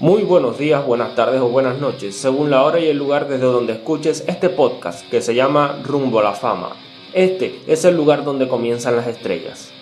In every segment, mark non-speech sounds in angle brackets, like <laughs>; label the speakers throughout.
Speaker 1: Muy buenos días, buenas tardes o buenas noches, según la hora y el lugar desde donde escuches este podcast que se llama Rumbo a la Fama. Este es el lugar donde comienzan las estrellas.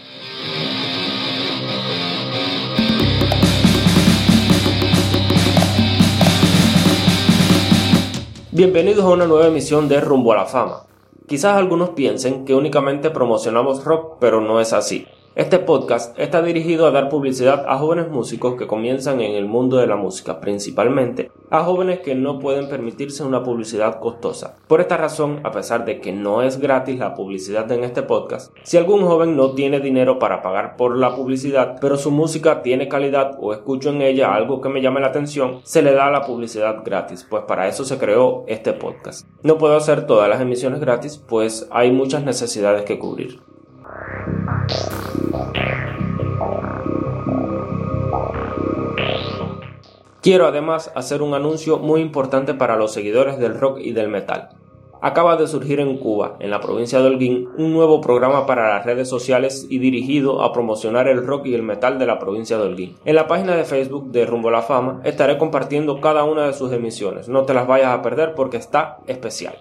Speaker 1: Bienvenidos a una nueva emisión de Rumbo a la Fama. Quizás algunos piensen que únicamente promocionamos rock, pero no es así. Este podcast está dirigido a dar publicidad a jóvenes músicos que comienzan en el mundo de la música, principalmente a jóvenes que no pueden permitirse una publicidad costosa. Por esta razón, a pesar de que no es gratis la publicidad en este podcast, si algún joven no tiene dinero para pagar por la publicidad, pero su música tiene calidad o escucho en ella algo que me llame la atención, se le da la publicidad gratis, pues para eso se creó este podcast. No puedo hacer todas las emisiones gratis, pues hay muchas necesidades que cubrir. Quiero además hacer un anuncio muy importante para los seguidores del rock y del metal. Acaba de surgir en Cuba, en la provincia de Holguín, un nuevo programa para las redes sociales y dirigido a promocionar el rock y el metal de la provincia de Holguín. En la página de Facebook de Rumbo a la Fama estaré compartiendo cada una de sus emisiones. No te las vayas a perder porque está especial.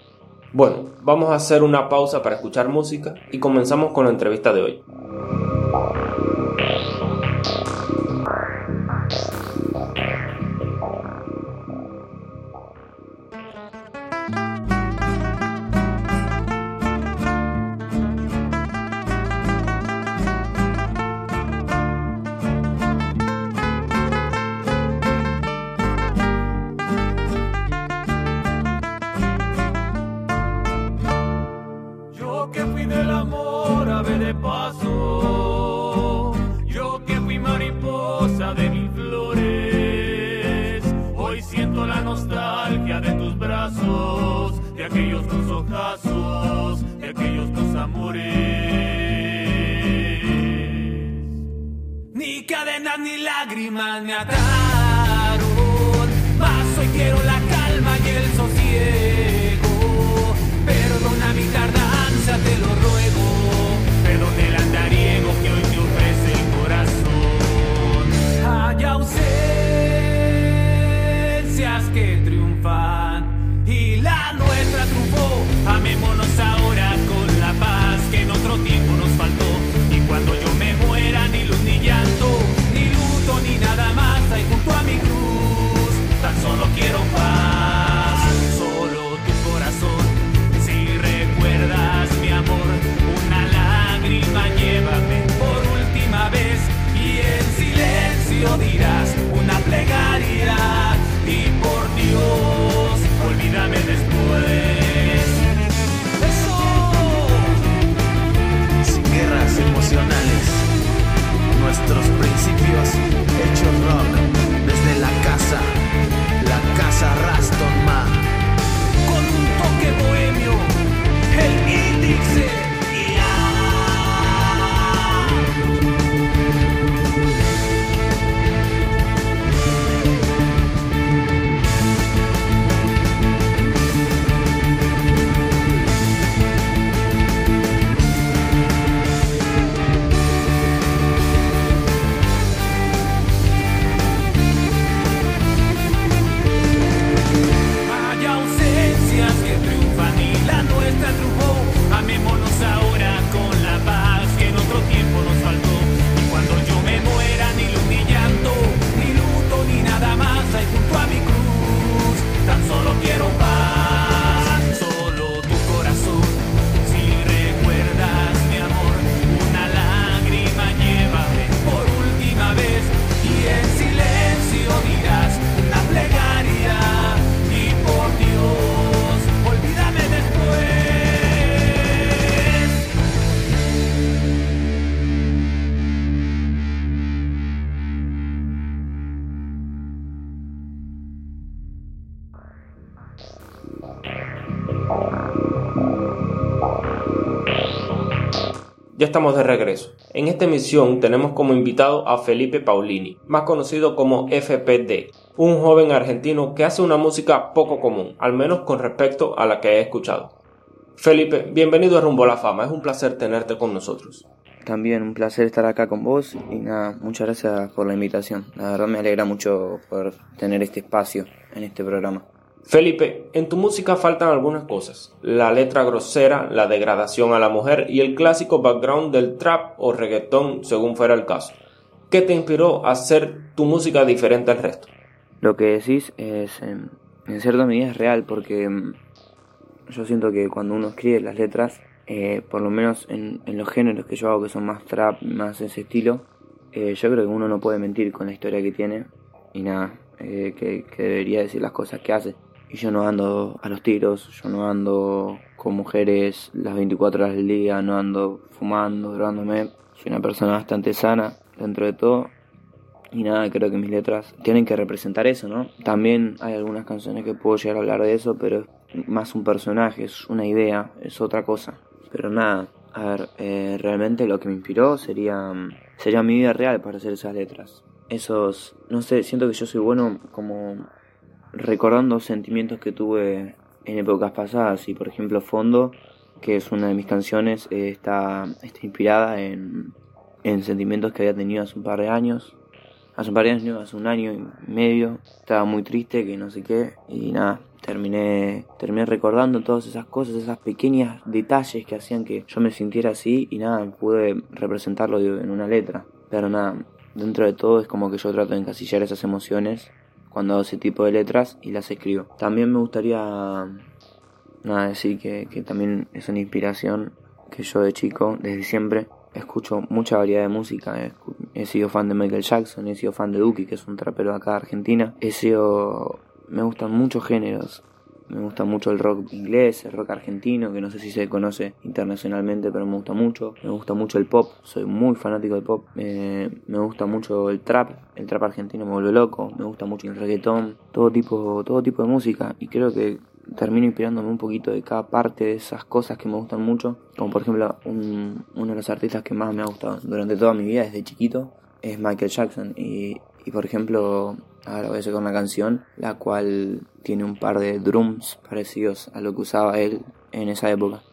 Speaker 1: Bueno, vamos a hacer una pausa para escuchar música y comenzamos con la entrevista de hoy.
Speaker 2: mismo no el índice.
Speaker 1: Estamos de regreso. En esta emisión tenemos como invitado a Felipe Paulini, más conocido como FPD, un joven argentino que hace una música poco común, al menos con respecto a la que he escuchado. Felipe, bienvenido a Rumbo a la Fama, es un placer tenerte con nosotros.
Speaker 3: También un placer estar acá con vos y nada, muchas gracias por la invitación. La verdad me alegra mucho poder tener este espacio en este programa.
Speaker 1: Felipe, en tu música faltan algunas cosas. La letra grosera, la degradación a la mujer y el clásico background del trap o reggaetón según fuera el caso. ¿Qué te inspiró a hacer tu música diferente al resto?
Speaker 3: Lo que decís es, en, cierta medida es real porque mm, yo siento que cuando uno escribe las letras, eh, por lo menos en, los géneros que yo hago que son más trap, más ese estilo, eh, yo creo que uno no puede mentir con la historia que tiene y nada, eh, que, que debería decir las cosas que hace. Y yo no ando a los tiros, yo no ando con mujeres las 24 horas del día, no ando fumando, drogándome. Soy una persona bastante sana dentro de todo. Y nada, creo que mis letras tienen que representar eso, ¿no? También hay algunas canciones que puedo llegar a hablar de eso, pero es más un personaje, es una idea, es otra cosa. Pero nada, a ver, eh, realmente lo que me inspiró sería, sería mi vida real para hacer esas letras. Esos, no sé, siento que yo soy bueno como recordando sentimientos que tuve en épocas pasadas y por ejemplo Fondo, que es una de mis canciones, eh, está, está inspirada en, en sentimientos que había tenido hace un par de años. Hace un par de años, hace un año y medio, estaba muy triste, que no sé qué, y nada, terminé, terminé recordando todas esas cosas, esas pequeñas detalles que hacían que yo me sintiera así, y nada, pude representarlo en una letra. Pero nada, dentro de todo es como que yo trato de encasillar esas emociones cuando hago ese tipo de letras y las escribo. También me gustaría nada, decir que, que también es una inspiración que yo de chico, desde siempre, escucho mucha variedad de música. He, sido fan de Michael Jackson, he sido fan de Duki, que es un trapero de acá de Argentina. He sido. Me gustan muchos géneros. Me gusta mucho el rock inglés, el rock argentino, que no sé si se conoce internacionalmente, pero me gusta mucho. Me gusta mucho el pop, soy muy fanático del pop. me gusta mucho el trap, el trap argentino me vuelve loco. Me gusta mucho el reggaetón, todo tipo, todo tipo de música. Y creo que termino inspirándome un poquito de cada parte de esas cosas que me gustan mucho. Como por ejemplo, uno de los artistas que más me ha gustado durante toda mi vida, desde chiquito, es Michael Jackson. Y, y por ejemplo, Ahora voy a sacar una canción la cual tiene un par de drums parecidos a lo que usaba él en esa época.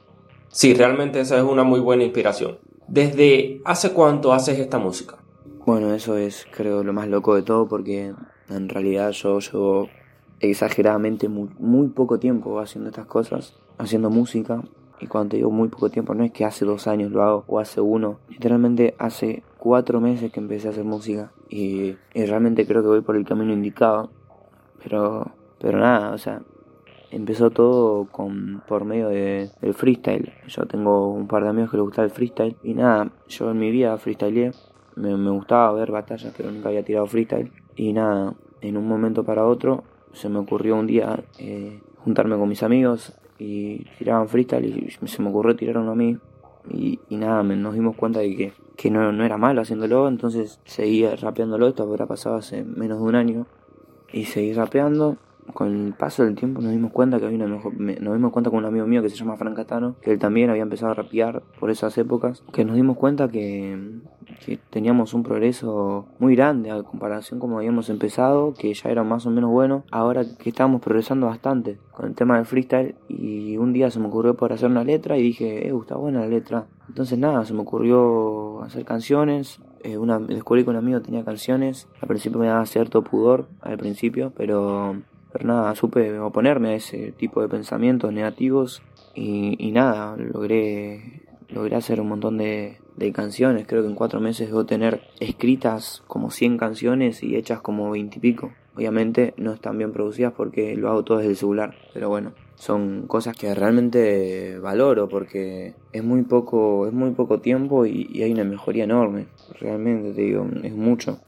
Speaker 1: Sí, realmente esa es una muy buena inspiración. ¿Desde hace cuánto haces esta música?
Speaker 3: Bueno, eso es creo lo más loco de todo porque en realidad yo llevo exageradamente muy, muy poco tiempo haciendo estas cosas, haciendo música. Y cuando te digo muy poco tiempo, no es que hace dos años lo hago o hace uno. Literalmente hace cuatro meses que empecé a hacer música y, realmente creo que voy por el camino indicado. Pero, pero nada, o sea, empezó todo con por medio de, del freestyle. Yo tengo un par de amigos que les gusta el freestyle y nada, yo en mi vida freestyleé. Me, me gustaba ver batallas, pero nunca había tirado freestyle. Y nada, en un momento para otro se me ocurrió un día eh, juntarme con mis amigos y tiraban freestyle y se me ocurrió tirar uno a mí. Y, y nada, nos dimos cuenta de que que no, no era malo haciéndolo, entonces seguía rapeándolo, esto habrá pasado hace menos de un año, y seguí rapeando. Con el paso del tiempo nos dimos cuenta que había una mejor, nos dimos cuenta con un amigo mío que se llama Frank Catano, que él también había empezado a rapear por esas épocas, que nos dimos cuenta que, que teníamos un progreso muy grande a comparación como habíamos empezado, que ya era más o menos bueno, ahora que estábamos progresando bastante con el tema del freestyle y un día se me ocurrió por hacer una letra y dije, eh, está buena la letra. Entonces nada, se me ocurrió hacer canciones. Eh, una, descubrí que un amigo tenía canciones. Al principio me daba cierto pudor, al principio, pero, nada, supe oponerme a ese tipo de pensamientos negativos y nada, logré, logré hacer un montón de, de canciones. Creo que en cuatro meses debo tener escritas como 100 canciones y hechas como 20 y pico. Obviamente no están bien producidas porque lo hago todo desde el celular, pero bueno, son cosas que realmente valoro porque es muy poco, es muy poco tiempo y, hay una mejoría enorme. Realmente te digo, es mucho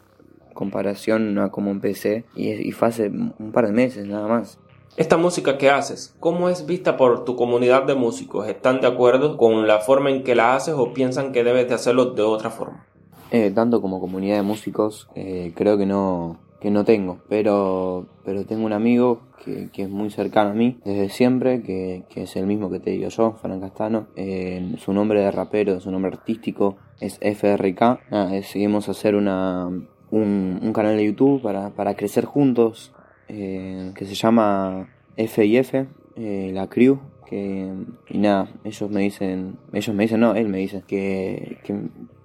Speaker 3: comparación a como empecé y, y fue hace un par de meses nada más.
Speaker 1: Esta música que haces, ¿cómo es vista por tu comunidad de músicos? ¿Están de acuerdo con la forma en que la haces o piensan que debes de hacerlo de otra forma?
Speaker 3: Eh, tanto como comunidad de músicos, eh, creo que no, que no tengo, pero, pero tengo un amigo que, que, es muy cercano a mí desde siempre, que, que es el mismo que te digo yo, Fran Castano. Eh, su nombre de rapero, su nombre artístico es FRK. Nada, decidimos hacer una, un, un, canal de YouTube para, para crecer juntos, eh, que se llama FIF, eh, la crew. Que, y nada, ellos me dicen, ellos me dicen, no, él me dice que, que,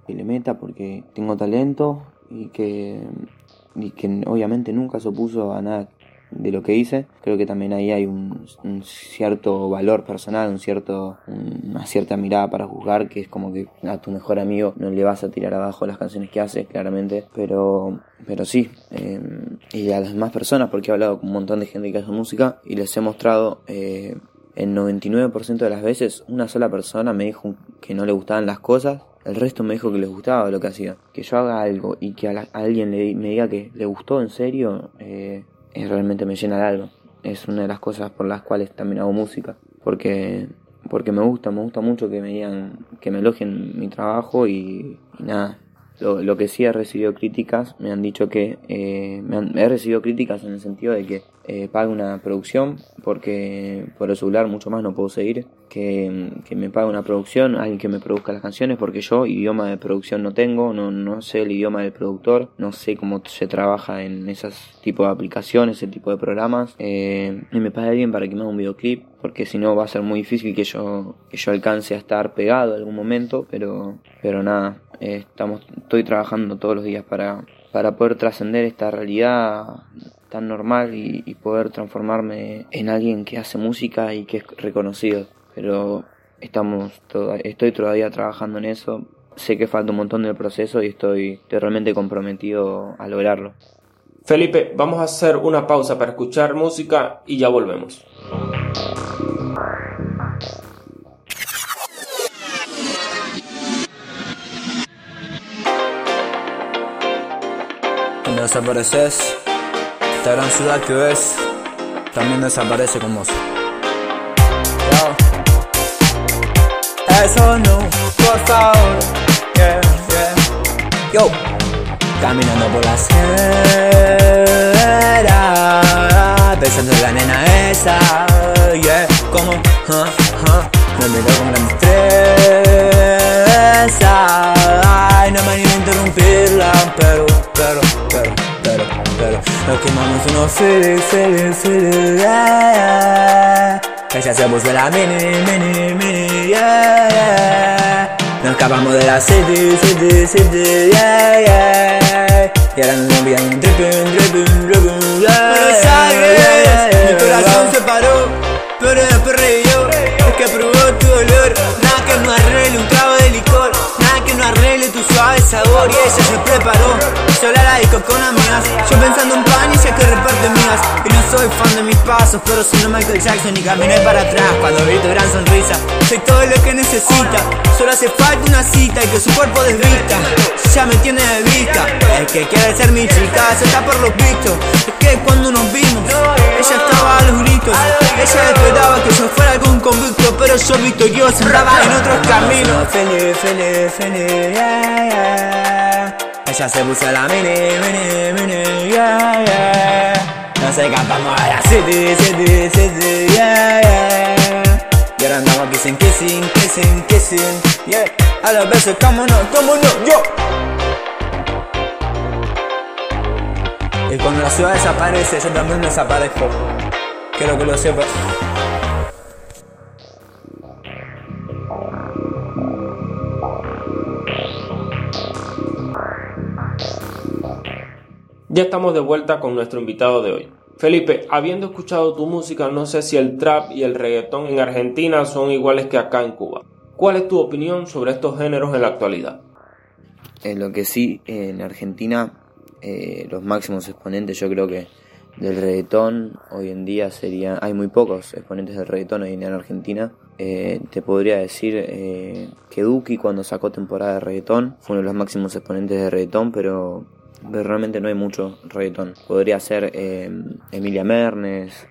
Speaker 3: que le meta porque tengo talento y que y que obviamente nunca se opuso a nada de lo que hice. Creo que también ahí hay un, cierto valor personal, un cierto, una cierta mirada para juzgar, que es como que a tu mejor amigo no le vas a tirar abajo las canciones que hace, claramente, pero, pero sí. Eh, y a las demás personas, porque he hablado con un montón de gente que hace música y les he mostrado... Eh, el 99% de las veces una sola persona me dijo que no le gustaban las cosas el resto me dijo que les gustaba lo que hacía. Que yo haga algo y que a, la, alguien le, me diga que le gustó en serio, eh, realmente me llena de algo. Es una de las cosas por las cuales también hago música. Porque, porque me gusta, me gusta mucho que me digan, que me elogien mi trabajo y nada. Lo, lo, que sí he recibido críticas, me han dicho que eh, me han, he recibido críticas en el sentido de que eh, pague una producción porque por el celular mucho más no puedo seguir que, que, me pague una producción alguien que me produzca las canciones porque yo idioma de producción no tengo no, no sé el idioma del productor no sé cómo se trabaja en esos tipos de aplicaciones ese tipo de programas eh, y me pague alguien para que me haga un videoclip porque si no va a ser muy difícil que yo que yo alcance a estar pegado en algún momento pero pero nada estamos estoy trabajando todos los días para para poder trascender esta realidad tan normal y, poder transformarme en alguien que hace música y que es reconocido. Pero estamos todo, estoy todavía trabajando en eso. Sé que falta un montón del proceso y estoy, estoy realmente comprometido a lograrlo.
Speaker 1: Felipe, vamos a hacer una pausa para escuchar música y ya volvemos.
Speaker 4: Desapareces, esta gran ciudad que ves también desaparece con vos. Yo. Eso no, por. Yeah, yeah. Yo, caminando por la acera, pensando en la nena esa. Yeah, como, huh, huh. me miró con gran destreza. Ay, no me animo a interrumpirla, pero, pero, pero, pero, pero. Nos quemamos unos feelings, feelings, feelings, yeah, yeah. Ella se puso la mini, mini, mini, yeah, yeah. Nos escapamos de la city, city, city, yeah, yeah. Y ahora nos envían dripping, dripping, dripping,
Speaker 5: tu suave sabor y ella se preparó. Sola la disco con amigas Yo pensando en pan y sé que reparte mías Y no soy fan de mis pasos Pero soy Michael Jackson y caminé para atrás Cuando vi tu gran sonrisa. Soy todo lo que necesita Solo hace falta una cita y que su cuerpo desvista. Ya me tiene de vista Es que quiere ser mi chica Se está por los vistos Cuando nos vimos Ella estaba a los gritos Ella esperaba que yo fuera algún convicto Pero yo victorioso andaba en otros caminos
Speaker 4: Feliz, feliz, feliz, yeah, yeah. Ella se puso la mini, mini, mini, yeah, yeah. Nos escapamos a la city, city, city, yeah, yeah. Y ahora andamos kissing, kissing, kissing, kissing, yeah. A los besos, cómo no, cómo no, yo. Y cuando la ciudad desaparece, yo también desaparezco. Quiero que lo sepas.
Speaker 1: Ya estamos de vuelta con nuestro invitado de hoy. Felipe, habiendo escuchado tu música, no sé si el trap y el reggaetón en Argentina son iguales que acá en Cuba. ¿Cuál es tu opinión sobre estos géneros en la actualidad?
Speaker 3: Eh, lo que sí, en Argentina, eh, los máximos exponentes yo creo que del reggaetón hoy en día serían, hay muy pocos exponentes del reggaetón hoy en día en Argentina. Eh, te podría decir eh, que Duki cuando sacó temporada de reggaetón fue uno de los máximos exponentes de reggaetón, pero, realmente no hay mucho reggaetón. Podría ser eh, Emilia Mernes,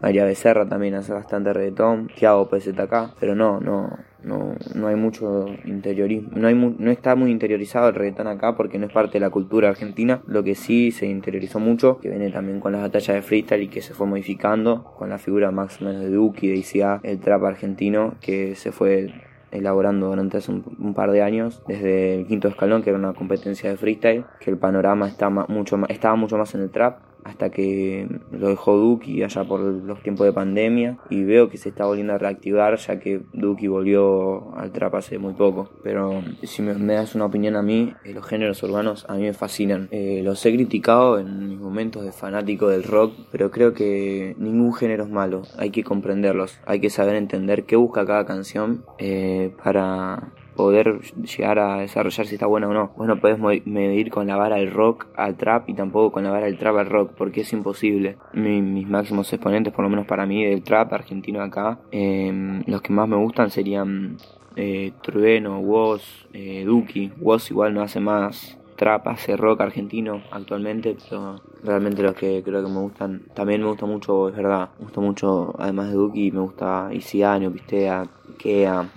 Speaker 3: María Becerra también hace bastante reggaetón, Tiago PZK, pero no, no, no, no hay mucho interiorismo, no, hay no está muy interiorizado el reggaetón acá porque no es parte de la cultura argentina, lo que sí se interiorizó mucho, que viene también con las batallas de freestyle y que se fue modificando, con la figura más o menos de Duki, de ICA, el trap argentino, que se fue elaborando durante hace un, par de años, desde el quinto escalón, que era una competencia de freestyle, que el panorama está mucho estaba mucho más en el trap, hasta que lo dejó Duki allá por los tiempos de pandemia y veo que se está volviendo a reactivar ya que Duki volvió al trap hace muy poco. Pero si me, das una opinión a mí, eh, los géneros urbanos a mí me fascinan. Eh, los he criticado en mis momentos de fanático del rock, pero creo que ningún género es malo, hay que comprenderlos, hay que saber entender qué busca cada canción eh, para poder llegar a desarrollar si está buena o no. Vos no podés medir con la vara del rock al trap y tampoco con la vara del trap al rock, porque es imposible. mis máximos exponentes, por lo menos para mí, del trap argentino acá, em, los que más me gustan serían eh, Trueno, Woz, eh, Duki. Woz igual no hace más trap, hace rock argentino actualmente, pero realmente los que creo que me gustan, también me gusta mucho, es verdad, me gusta mucho, además de Duki, me gusta Isiano, Pistea, Kea,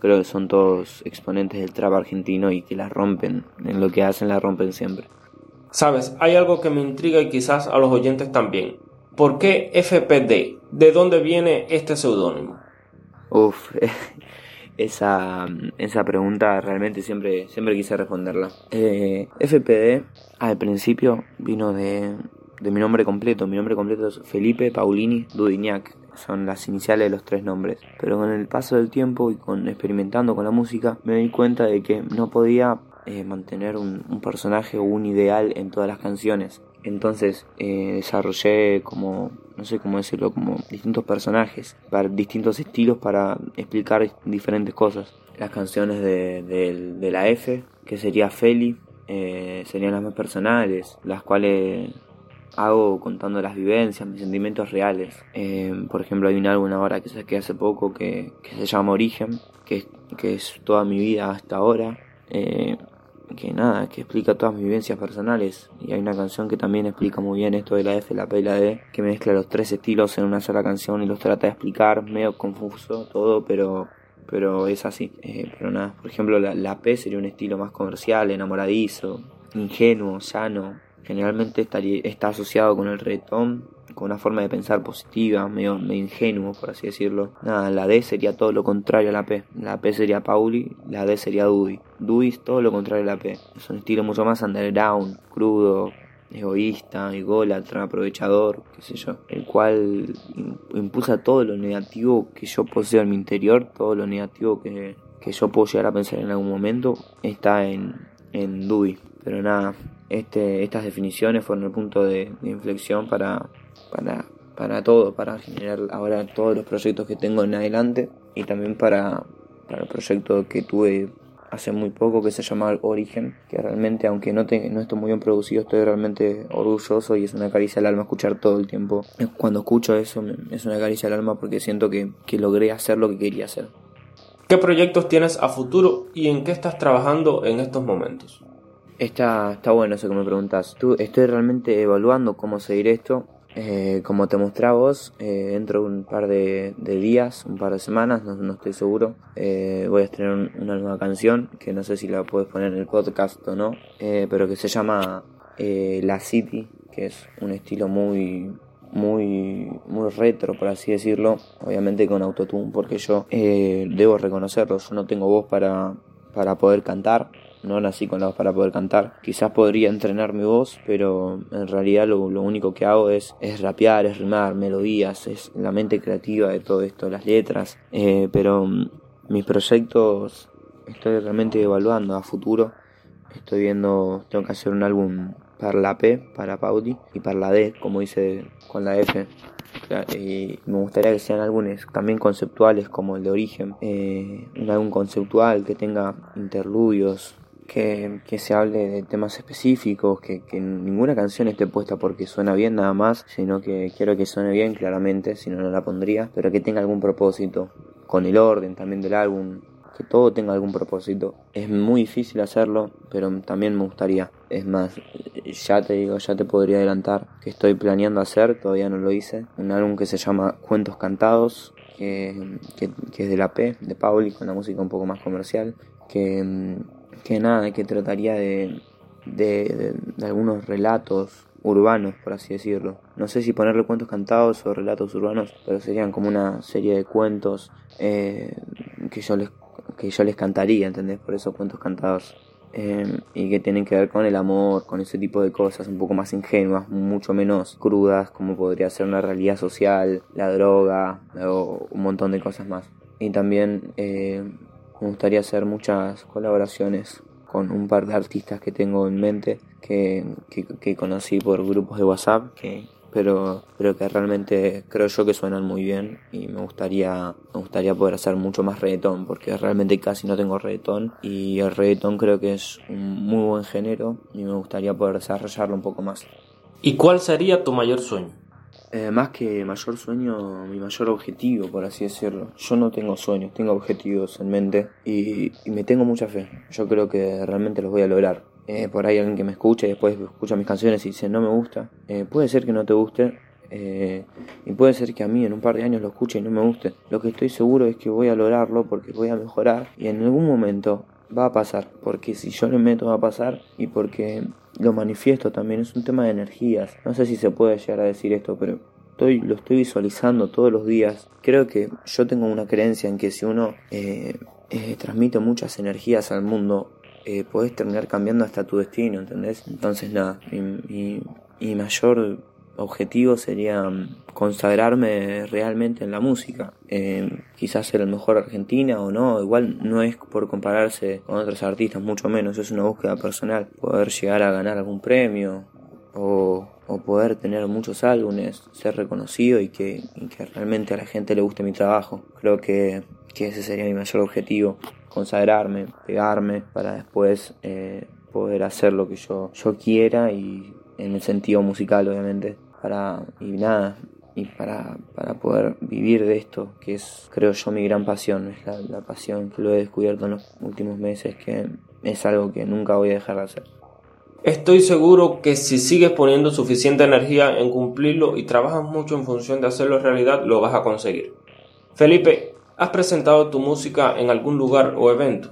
Speaker 3: creo que son todos exponentes del trap argentino y que la rompen, en lo que hacen la rompen siempre.
Speaker 1: Sabes, hay algo que me intriga y quizás a los oyentes también. ¿Por qué FPD? ¿De dónde viene este seudónimo?
Speaker 3: Uf, <laughs> esa, esa pregunta realmente siempre, siempre quise responderla. Eh, FPD al principio vino de, de mi nombre completo. Mi nombre completo es Felipe Paulini Dudignac son las iniciales de los tres nombres. Pero con el paso del tiempo y con experimentando con la música, me di cuenta de que no podía eh, mantener un, personaje o un ideal en todas las canciones. Entonces eh, desarrollé como, no sé cómo decirlo, como distintos personajes, para distintos estilos para explicar diferentes cosas. Las canciones de, la F, que sería Feli, eh, serían las más personales, las cuales hago contando las vivencias, mis sentimientos reales. Eh, por ejemplo, hay un álbum ahora que saqué hace poco que, se llama Origen, que, que, es toda mi vida hasta ahora. Eh, que nada, que explica todas mis vivencias personales. Y hay una canción que también explica muy bien esto de la F, la P y la D, que mezcla los tres estilos en una sola canción y los trata de explicar, medio confuso todo, pero pero es así. Eh, pero nada, por ejemplo, la, la P sería un estilo más comercial, enamoradizo, ingenuo, sano, generalmente está asociado con el reggaetón, con una forma de pensar positiva, medio, ingenuo, por así decirlo. Nada, la D sería todo lo contrario a la P. La P sería Pauli, la D sería Dudi. Dudi es todo lo contrario a la P. Es un estilo mucho más underground, crudo, egoísta, ególatra, aprovechador, qué sé yo, el cual impulsa todo lo negativo que yo poseo en mi interior, todo lo negativo que, que yo puedo llegar a pensar en algún momento, está en, en Dewey. Pero nada, este, estas definiciones fueron el punto de, inflexión para, para, para todo, para generar ahora todos los proyectos que tengo en adelante y también para, para el proyecto que tuve hace muy poco que se llama Origen, que realmente aunque no, te, no estoy muy bien producido, estoy realmente orgulloso y es una caricia al alma escuchar todo el tiempo. Cuando escucho eso es una caricia al alma porque siento que, que logré hacer lo que quería hacer.
Speaker 1: ¿Qué proyectos tienes a futuro y en qué estás trabajando en estos momentos?
Speaker 3: Está, está bueno eso que me preguntas. Estoy realmente evaluando cómo seguir esto. Eh, como te mostré vos, eh, dentro de un par de, días, un par de semanas, no, estoy seguro, eh, voy a estrenar una nueva canción que no sé si la puedes poner en el podcast o no, pero que se llama La City, que es un estilo muy, muy, muy retro, por así decirlo, obviamente con autotune, porque yo debo reconocerlo, yo no tengo voz para, para poder cantar, no nací con la voz para poder cantar. Quizás podría entrenar mi voz, pero en realidad lo, único que hago es, es rapear, es rimar, melodías, es la mente creativa de todo esto, las letras. Eh, pero mm, mis proyectos estoy realmente evaluando a futuro. Estoy viendo, tengo que hacer un álbum para la P, para Paudi, y para la D, como hice con la F. Y me gustaría que sean álbumes también conceptuales como el de Origen, eh, un álbum conceptual que tenga interludios, que, que, se hable de temas específicos, que, que, ninguna canción esté puesta porque suena bien nada más, sino que quiero que suene bien claramente, si no no la pondría, pero que tenga algún propósito, con el orden también del álbum, que todo tenga algún propósito. Es muy difícil hacerlo, pero también me gustaría. Es más, ya te digo, ya te podría adelantar que estoy planeando hacer, todavía no lo hice, un álbum que se llama Cuentos Cantados, que, que, es de la P, de Pauli, con la música un poco más comercial, que, que nada, que trataría de, de, de algunos relatos urbanos, por así decirlo. No sé si ponerle cuentos cantados o relatos urbanos, pero serían como una serie de cuentos eh, que, yo les, que yo les cantaría, ¿entendés? Por eso cuentos cantados. Eh, y que tienen que ver con el amor, con ese tipo de cosas un poco más ingenuas, mucho menos crudas, como podría ser una realidad social, la droga o un montón de cosas más. Y también eh, me gustaría hacer muchas colaboraciones con un par de artistas que tengo en mente que, que, conocí por grupos de WhatsApp que pero pero que realmente creo yo que suenan muy bien y me gustaría me gustaría poder hacer mucho más reggaetón porque realmente casi no tengo reggaetón y el reggaetón creo que es un muy buen género y me gustaría poder desarrollarlo un poco más.
Speaker 1: ¿Y cuál sería tu mayor sueño?
Speaker 3: Eh, más que mayor sueño, mi mayor objetivo, por así decirlo. Yo no tengo sueños, tengo objetivos en mente y, me tengo mucha fe. Yo creo que realmente los voy a lograr. Eh, por ahí alguien que me escuche y después escucha mis canciones y dice no me gusta. Eh, puede ser que no te guste y puede ser que a mí en un par de años lo escuche y no me guste. Lo que estoy seguro es que voy a lograrlo porque voy a mejorar y en algún momento va a pasar, porque si yo le meto va a pasar y porque lo manifiesto también, es un tema de energías. No sé si se puede llegar a decir esto, pero estoy, lo estoy visualizando todos los días. Creo que yo tengo una creencia en que si uno eh, eh, transmite muchas energías al mundo, eh, podés terminar cambiando hasta tu destino, ¿entendés? Entonces nada, mi, mi mayor objetivo sería mm, consagrarme realmente en la música. Eh, quizás ser el mejor Argentina o no, igual no es por compararse con otros artistas, mucho menos, es una búsqueda personal. Poder llegar a ganar algún premio o, poder tener muchos álbumes, ser reconocido y que, realmente a la gente le guste mi trabajo. Creo que, ese sería mi mayor objetivo, consagrarme, pegarme para después eh, poder hacer lo que yo, yo quiera y en el sentido musical obviamente. Para y nada y para, para poder vivir de esto que es creo yo mi gran pasión. Es la pasión que lo he descubierto en los últimos meses que es algo que nunca voy a dejar de hacer
Speaker 1: Estoy seguro que si sigues poniendo suficiente energía en cumplirlo y trabajas mucho en función de hacerlo realidad, lo vas a conseguir. Felipe, ¿has presentado tu música en algún lugar o evento?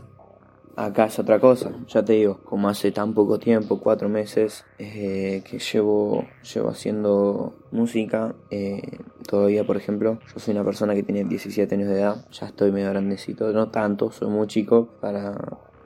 Speaker 3: Acá es otra cosa, ya te digo, como hace tan poco tiempo, cuatro meses, eh, que llevo, llevo haciendo música, eh, todavía por ejemplo, yo soy una persona que tiene 17 años de edad, ya estoy medio grandecito, no tanto, soy muy chico para,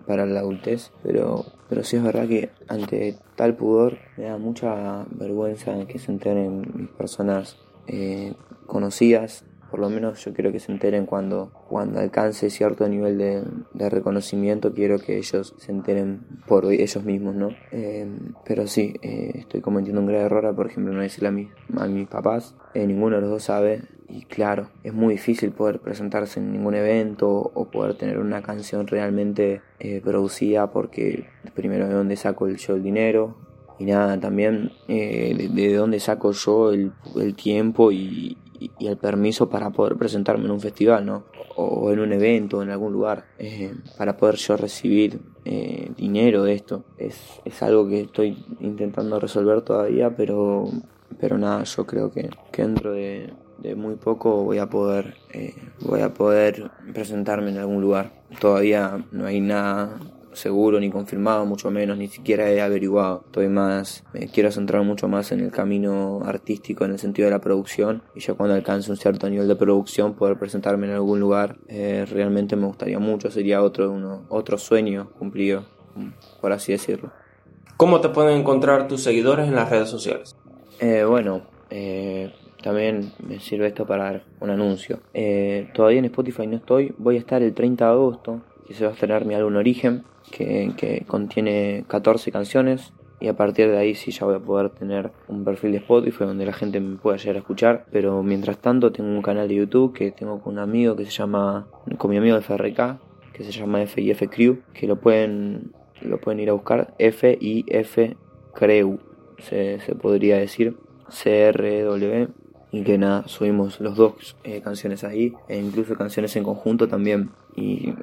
Speaker 3: para la adultez, pero, pero sí es verdad que ante tal pudor me da mucha vergüenza que se enteren mis personas eh, conocidas por lo menos yo quiero que se enteren cuando, cuando alcance cierto nivel de, reconocimiento, quiero que ellos se enteren por ellos mismos, ¿no? Eh, pero sí, eh, estoy cometiendo un grave error, por ejemplo, no decirle a, mi, a mis papás, eh, ninguno de los dos sabe, y claro, es muy difícil poder presentarse en ningún evento o poder tener una canción realmente producida porque primero de dónde saco el, yo el dinero, y nada, también de, dónde saco yo el, el tiempo y, y, el permiso para poder presentarme en un festival, ¿no? O, en un evento, en algún lugar, eh, para poder yo recibir eh, dinero de esto. Es, es algo que estoy intentando resolver todavía, pero, pero nada, yo creo que, que dentro de, de muy poco voy a poder eh, voy a poder presentarme en algún lugar todavía no hay nada seguro ni confirmado, mucho menos, ni siquiera he averiguado. Estoy más, me quiero centrar mucho más en el camino artístico en el sentido de la producción y ya cuando alcance un cierto nivel de producción poder presentarme en algún lugar eh, realmente me gustaría mucho, sería otro, uno, otro sueño cumplido, por así decirlo.
Speaker 1: ¿Cómo te pueden encontrar tus seguidores en las redes sociales?
Speaker 3: Eh, bueno, eh, también me sirve esto para dar un anuncio. todavía en Spotify no estoy, voy a estar el 30 de agosto, que se va a estrenar mi álbum Origen, que, contiene 14 canciones y a partir de ahí sí ya voy a poder tener un perfil de Spotify donde la gente me pueda llegar a escuchar. Pero mientras tanto tengo un canal de YouTube que tengo con un amigo que se llama, con mi amigo de FRK, que se llama FIF Crew, que lo pueden, lo pueden ir a buscar, FIF Crew, se, se podría decir, CRW. Y que nada, subimos los dos eh, canciones ahí, e incluso canciones en conjunto también. Y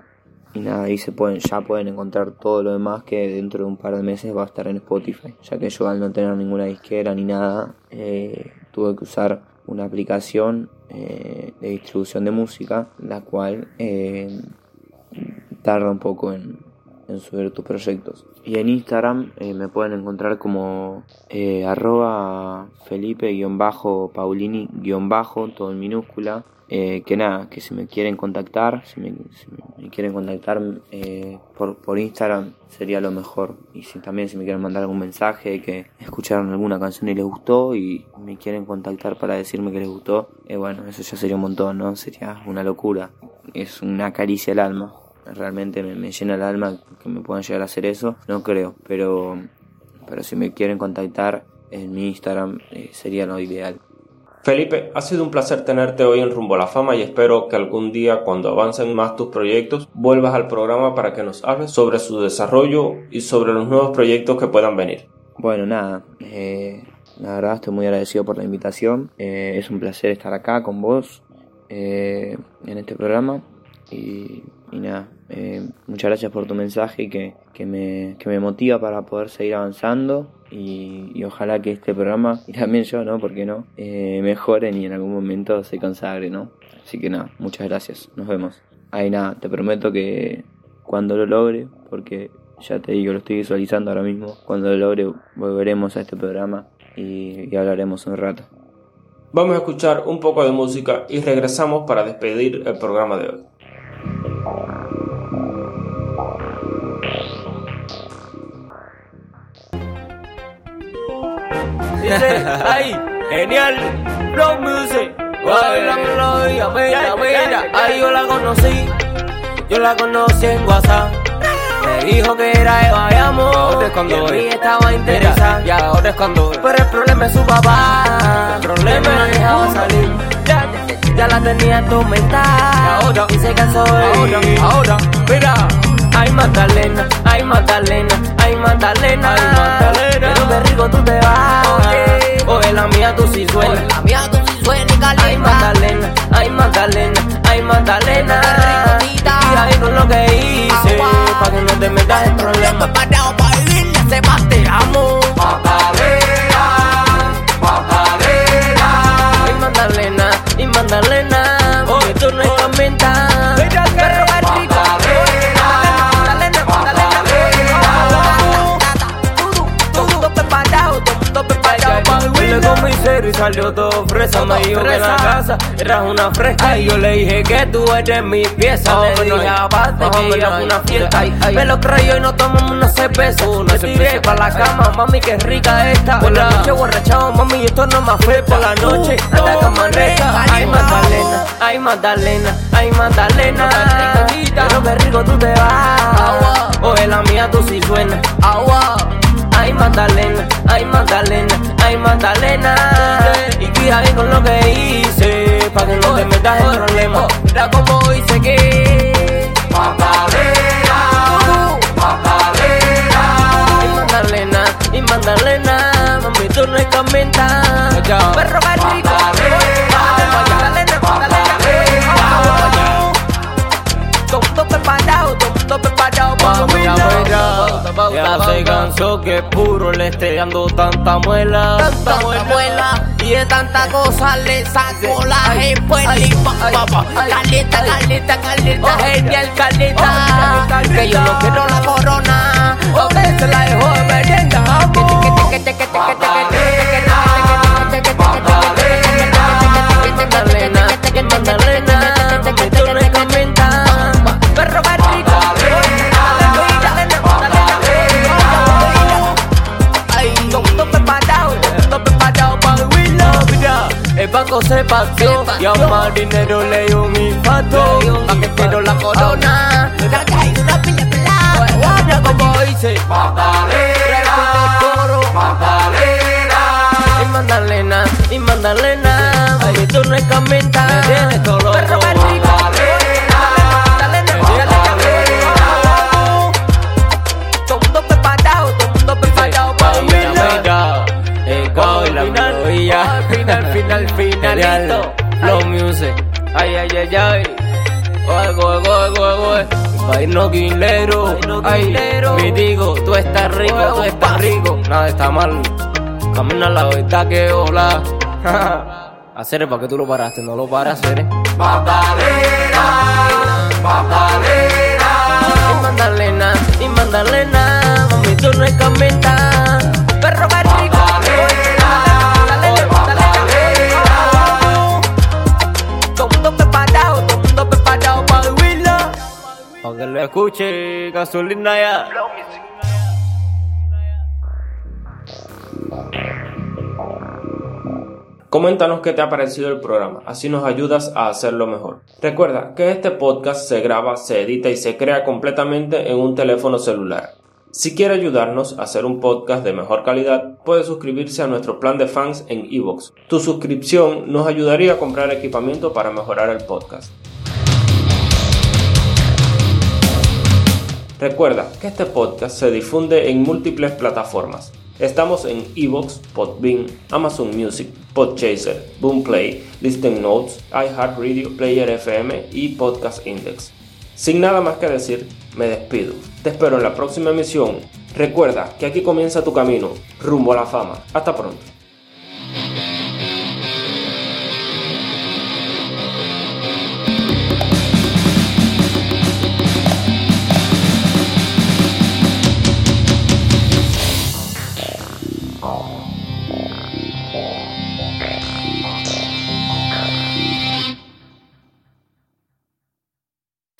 Speaker 3: y nada, ahí se pueden, ya pueden encontrar todo lo demás que dentro de un par de meses va a estar en Spotify. Ya que yo al no tener ninguna disquera ni nada, eh, tuve que usar una aplicación eh, de distribución de música, la cual eh, tarda un poco en, en subir tus proyectos. Y en Instagram me pueden encontrar como arroba Felipe-Paulini-, todo en minúscula. Eh, que nada, que si me quieren contactar, si me, quieren contactar eh, por, por Instagram sería lo mejor. Y si también si me quieren mandar algún mensaje que escucharon alguna canción y les gustó y me quieren contactar para decirme que les gustó, eh, bueno, eso ya sería un montón, ¿no? Sería una locura. Es una caricia al alma. Realmente me, me llena el alma que me puedan llegar a hacer eso. No creo, pero, pero si me quieren contactar en mi Instagram eh, sería lo ideal.
Speaker 1: Felipe, ha sido un placer tenerte hoy en Rumbo a la Fama y espero que algún día cuando avancen más tus proyectos vuelvas al programa para que nos hables sobre su desarrollo y sobre los nuevos proyectos que puedan venir.
Speaker 3: Bueno, nada, eh, la verdad estoy muy agradecido por la invitación. Eh, es un placer estar acá con vos eh, en este programa. Y, y nada, eh, muchas gracias por tu mensaje que, que, me, que me motiva para poder seguir avanzando. Y, y ojalá que este programa, <laughs> y también yo, ¿no? ¿Por qué no? Eh, mejoren y en algún momento se consagre, ¿no? Así que nada, muchas gracias. Nos vemos. Ahí nada, te prometo que cuando lo logre, porque ya te digo, lo estoy visualizando ahora mismo, cuando lo logre volveremos a este programa y hablaremos un rato.
Speaker 1: Vamos a escuchar un poco de música y regresamos para despedir el programa de hoy.
Speaker 6: Dice, ay, genial, Rock Music. Bailámoslo, mira, mira, mira. Ahí yo la conocí, yo la conocí en WhatsApp. Me dijo que era de Bayamo,
Speaker 7: Ahora es cuando
Speaker 6: y estaba interesada.
Speaker 7: Y ahora es cuando
Speaker 6: Pero el problema es su papá. El problema no dejaba salir. Ya, la tenía atormentada.
Speaker 7: Y ahora,
Speaker 6: y se cansó de
Speaker 7: ahora, ahora, mira.
Speaker 6: Ay Magdalena, ay Magdalena, ay Magdalena,
Speaker 7: Ay, Magdalena.
Speaker 6: Pero qué rico tú te vas.
Speaker 7: Oye.
Speaker 6: Oye, la mía tú sí suena.
Speaker 7: la mía tú sí suena y
Speaker 6: Ay Magdalena, ay Magdalena, ay Magdalena. Y ahí con lo que hice,
Speaker 7: Agua.
Speaker 6: pa' que no te metas en problemas.
Speaker 7: parado para vivir, se más te amo.
Speaker 6: Ay Magdalena, y Magdalena, porque tú no estás mental. Vivir. Le comí cero y salió todo fresa. Me dijo que en la casa eras una fresca. Y yo le dije que tú eres mi pieza. Le dije aparte que a una fiesta. Me lo creyó y nos tomamos una cerveza. Me tiré para la cama, mami, qué rica esta. Por la noche borrachado, mami, esto no más fue por la noche. Hasta cama recta. Ay, Magdalena, ay, Magdalena, ay, Magdalena. Pero qué rico tú te vas. Oye, la mía tú sí suena. Agua. Magdalena, ay Magdalena, ay Magdalena. Y cuida bien con lo que hice Pa' que no te metas en problemas. Mira como hice que Ay Magdalena, y Magdalena Mami tú no estás mental Perro rico. Magdalena, Magdalena Todo preparado, todo preparado Ya se cansó que puro le esté dando tanta muela.
Speaker 7: Tanta muela y de tanta cosa le saco la espuelita. Caleta, caleta, caleta, genial, caleta. Que yo no quiero la corona, se la dejo de merienda.
Speaker 6: Banco se paseó y a un marinero le dio un infarto. Pa' que quiero la corona. Mira como dice. El coro. Y Magdalena, y Magdalena, mami, tú no estás mental. Tienes todo loco. Ay, ay, ay. Oye, oye, oye, oye, oye. Pa' irnos guilero, ay, mi digo, tú estás rico, tú estás rico, nada está mal. Camina la verdad que hola. <laughs> Hacer para que tú lo paraste, no lo paras, hacer.
Speaker 2: Magdalena, Magdalena.
Speaker 6: Y Magdalena, y Magdalena, mami, tú no es camita. Perro Escuche, gasolina ya.
Speaker 1: Coméntanos qué te ha parecido el programa, así nos ayudas a hacerlo mejor. Recuerda que este podcast se graba, se edita y se crea completamente en un teléfono celular. Si quiere ayudarnos a hacer un podcast de mejor calidad, puede suscribirse a nuestro plan de fans en iVoox. Tu suscripción nos ayudaría a comprar equipamiento para mejorar el podcast. Recuerda que este podcast se difunde en múltiples plataformas. Estamos en Evox, Podbean, Amazon Music, Podchaser, Boomplay, Listen Notes, iHeartRadio, Player FM y Podcast Index. Sin nada más que decir, me despido. Te espero en la próxima emisión. Recuerda que aquí comienza tu camino rumbo a la fama. Hasta pronto.